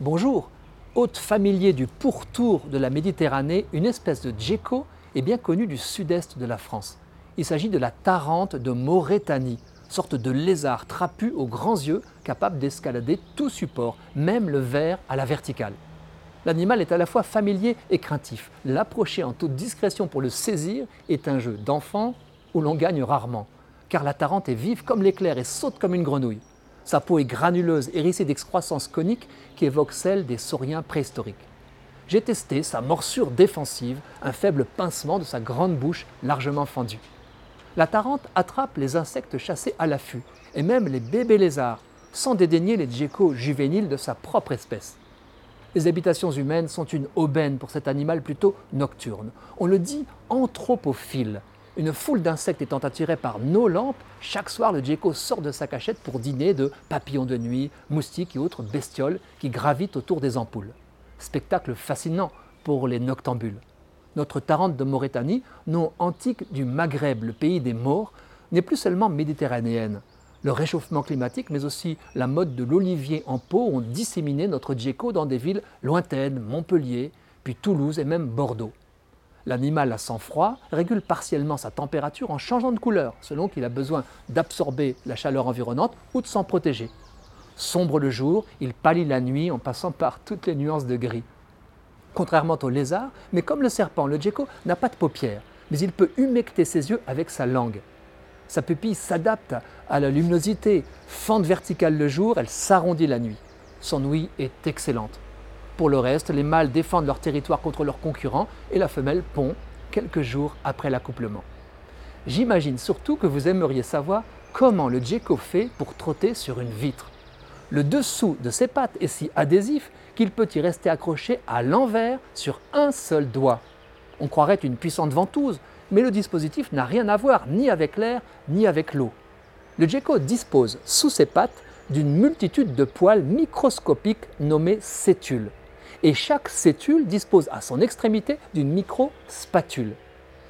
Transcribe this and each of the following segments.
Bonjour, hôte familier du pourtour de la Méditerranée, une espèce de gecko est bien connue du sud-est de la France. Il s'agit de la tarente de Maurétanie, sorte de lézard trapu aux grands yeux capable d'escalader tout support, même le verre à la verticale. L'animal est à la fois familier et craintif. L'approcher en toute discrétion pour le saisir est un jeu d'enfant où l'on gagne rarement, car la tarente est vive comme l'éclair et saute comme une grenouille. Sa peau est granuleuse, hérissée d'excroissances coniques qui évoquent celles des sauriens préhistoriques. J'ai testé sa morsure défensive, un faible pincement de sa grande bouche largement fendue. La tarente attrape les insectes chassés à l'affût, et même les bébés lézards, sans dédaigner les geckos juvéniles de sa propre espèce. Les habitations humaines sont une aubaine pour cet animal plutôt nocturne. On le dit anthropophile, une foule d'insectes étant attirés par nos lampes, chaque soir le gecko sort de sa cachette pour dîner de papillons de nuit, moustiques et autres bestioles qui gravitent autour des ampoules. Spectacle fascinant pour les noctambules. Notre Tarente de Mauritanie, nom antique du Maghreb, le pays des morts, n'est plus seulement méditerranéenne. Le réchauffement climatique, mais aussi la mode de l'olivier en pot ont disséminé notre gecko dans des villes lointaines, Montpellier, puis Toulouse et même Bordeaux. L'animal à sang-froid régule partiellement sa température en changeant de couleur, selon qu'il a besoin d'absorber la chaleur environnante ou de s'en protéger. Sombre le jour, il pâlit la nuit en passant par toutes les nuances de gris. Contrairement au lézard, mais comme le serpent, le gecko n'a pas de paupières, mais il peut humecter ses yeux avec sa langue. Sa pupille s'adapte à la luminosité, fente verticale le jour, elle s'arrondit la nuit. Son ouïe est excellente. Pour le reste, les mâles défendent leur territoire contre leurs concurrents et la femelle pond quelques jours après l'accouplement. J'imagine surtout que vous aimeriez savoir comment le gecko fait pour trotter sur une vitre. Le dessous de ses pattes est si adhésif qu'il peut y rester accroché à l'envers sur un seul doigt. On croirait une puissante ventouse, mais le dispositif n'a rien à voir ni avec l'air ni avec l'eau. Le gecko dispose sous ses pattes d'une multitude de poils microscopiques nommés cétules et chaque cétule dispose à son extrémité d'une micro-spatule.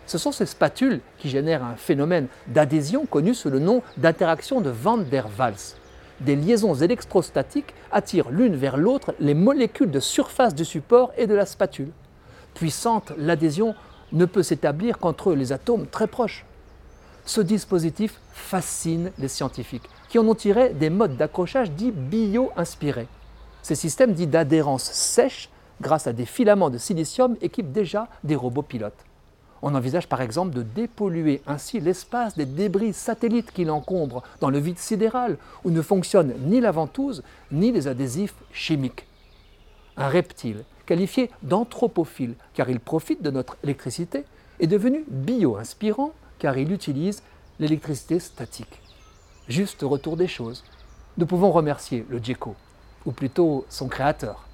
Ce sont ces spatules qui génèrent un phénomène d'adhésion connu sous le nom d'interaction de Van der Waals. Des liaisons électrostatiques attirent l'une vers l'autre les molécules de surface du support et de la spatule. Puissante, l'adhésion ne peut s'établir qu'entre les atomes très proches. Ce dispositif fascine les scientifiques, qui en ont tiré des modes d'accrochage dits bio-inspirés. Ces systèmes dits d'adhérence sèche, grâce à des filaments de silicium, équipent déjà des robots pilotes. On envisage par exemple de dépolluer ainsi l'espace des débris satellites qui l'encombrent dans le vide sidéral, où ne fonctionnent ni la ventouse ni les adhésifs chimiques. Un reptile, qualifié d'anthropophile car il profite de notre électricité, est devenu bio-inspirant car il utilise l'électricité statique. Juste retour des choses. Nous pouvons remercier le GECO ou plutôt son créateur.